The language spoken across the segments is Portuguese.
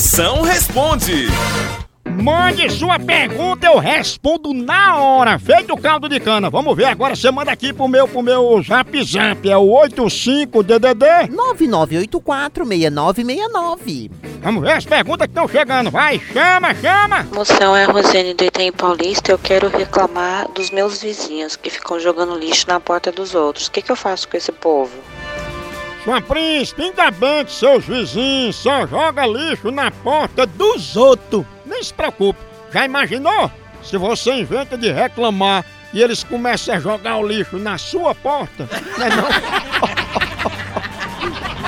Moção responde. Mande sua pergunta, eu respondo na hora. Feito o caldo de cana. Vamos ver agora. Você manda aqui pro meu, pro meu zap zap. É o 85DDD. 99846969. Vamos ver as perguntas que estão chegando. Vai, chama, chama. Moção é a Rosane do Itaim Paulista. Eu quero reclamar dos meus vizinhos que ficam jogando lixo na porta dos outros. O que, que eu faço com esse povo? Sua príncipe, ainda bem que seus vizinhos só joga lixo na porta dos outros. Nem se preocupe. Já imaginou? Se você inventa de reclamar e eles começam a jogar o lixo na sua porta, não é não?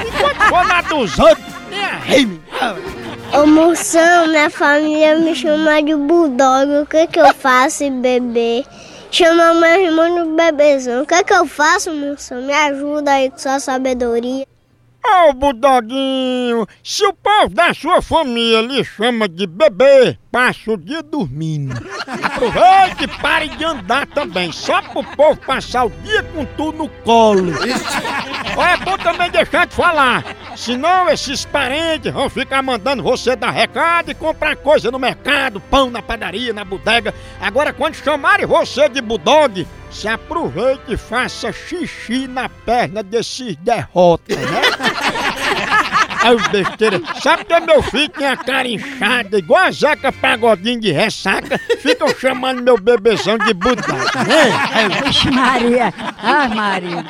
Enquanto for na dos outros, nem aí. Ô moção, minha família me chama de bulldog. O que que eu faço, bebê? Chama meu irmão de bebezão. O que que eu faço, moção? Me ajuda aí com sua sabedoria. Ô, Budoguinho, se o povo da sua família lhe chama de bebê, passa o dia dormindo. Aproveite e pare de andar também, só pro povo passar o dia com tudo no colo. Ó, é bom também deixar de falar, senão esses parentes vão ficar mandando você dar recado e comprar coisa no mercado, pão na padaria, na bodega. Agora, quando chamarem você de Budog, se aproveite e faça xixi na perna desses derrotas, né? Aí os besteira. Sabe que meu filho tem a cara inchada, igual a Zeca Pagodinho de ressaca, ficam chamando meu bebezão de Budog, né? Vixe Maria! Ai, Maria!